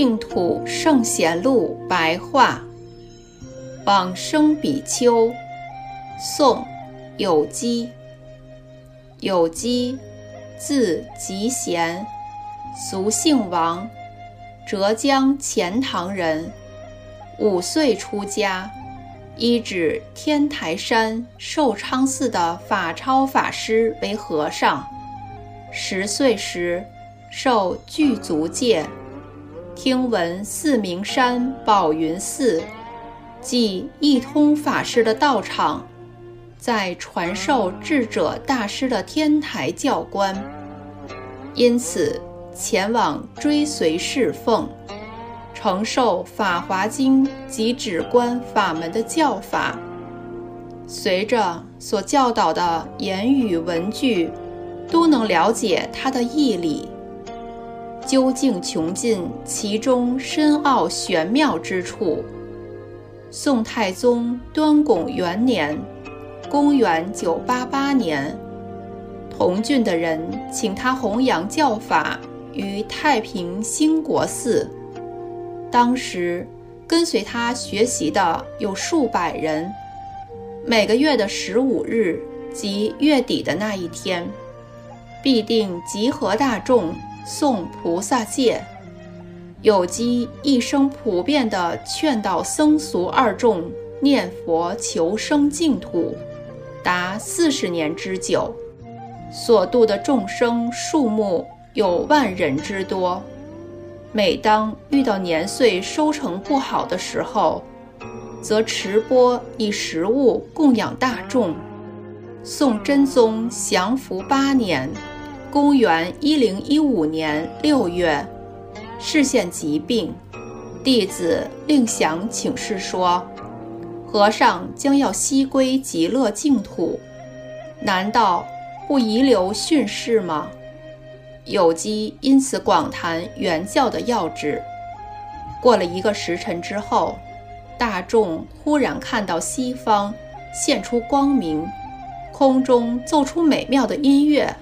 净土圣贤录白话，往生比丘，宋，有基。有基，字吉贤，俗姓王，浙江钱塘人。五岁出家，依止天台山寿昌寺的法超法师为和尚。十岁时，受具足戒。听闻四明山宝云寺，即一通法师的道场，在传授智者大师的天台教官，因此前往追随侍奉，承受《法华经》及止观法门的教法。随着所教导的言语文句，都能了解他的义理。究竟穷尽其中深奥玄妙之处。宋太宗端拱元年（公元988年），同郡的人请他弘扬教法于太平兴国寺。当时跟随他学习的有数百人。每个月的十五日即月底的那一天，必定集合大众。诵菩萨戒，有机一生普遍地劝导僧俗二众念佛求生净土，达四十年之久，所度的众生数目有万人之多。每当遇到年岁收成不好的时候，则持钵以食物供养大众。宋真宗降服八年。公元一零一五年六月，视现疾病，弟子令祥请示说：“和尚将要西归极乐净土，难道不遗留训示吗？”有机因此广谈原教的要旨。过了一个时辰之后，大众忽然看到西方现出光明，空中奏出美妙的音乐。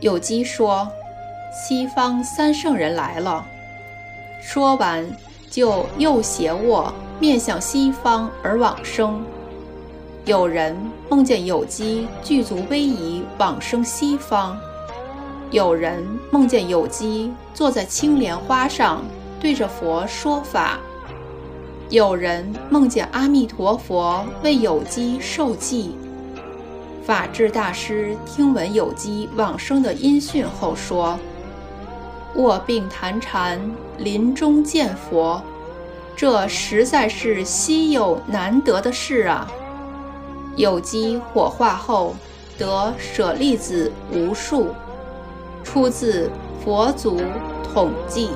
有机说：“西方三圣人来了。”说完，就右斜卧，面向西方而往生。有人梦见有机具足威仪往生西方；有人梦见有机坐在青莲花上，对着佛说法；有人梦见阿弥陀佛为有机受记。法治大师听闻有机往生的音讯后说：“卧病谈禅，临终见佛，这实在是稀有难得的事啊！”有机火化后得舍利子无数，出自佛祖统计。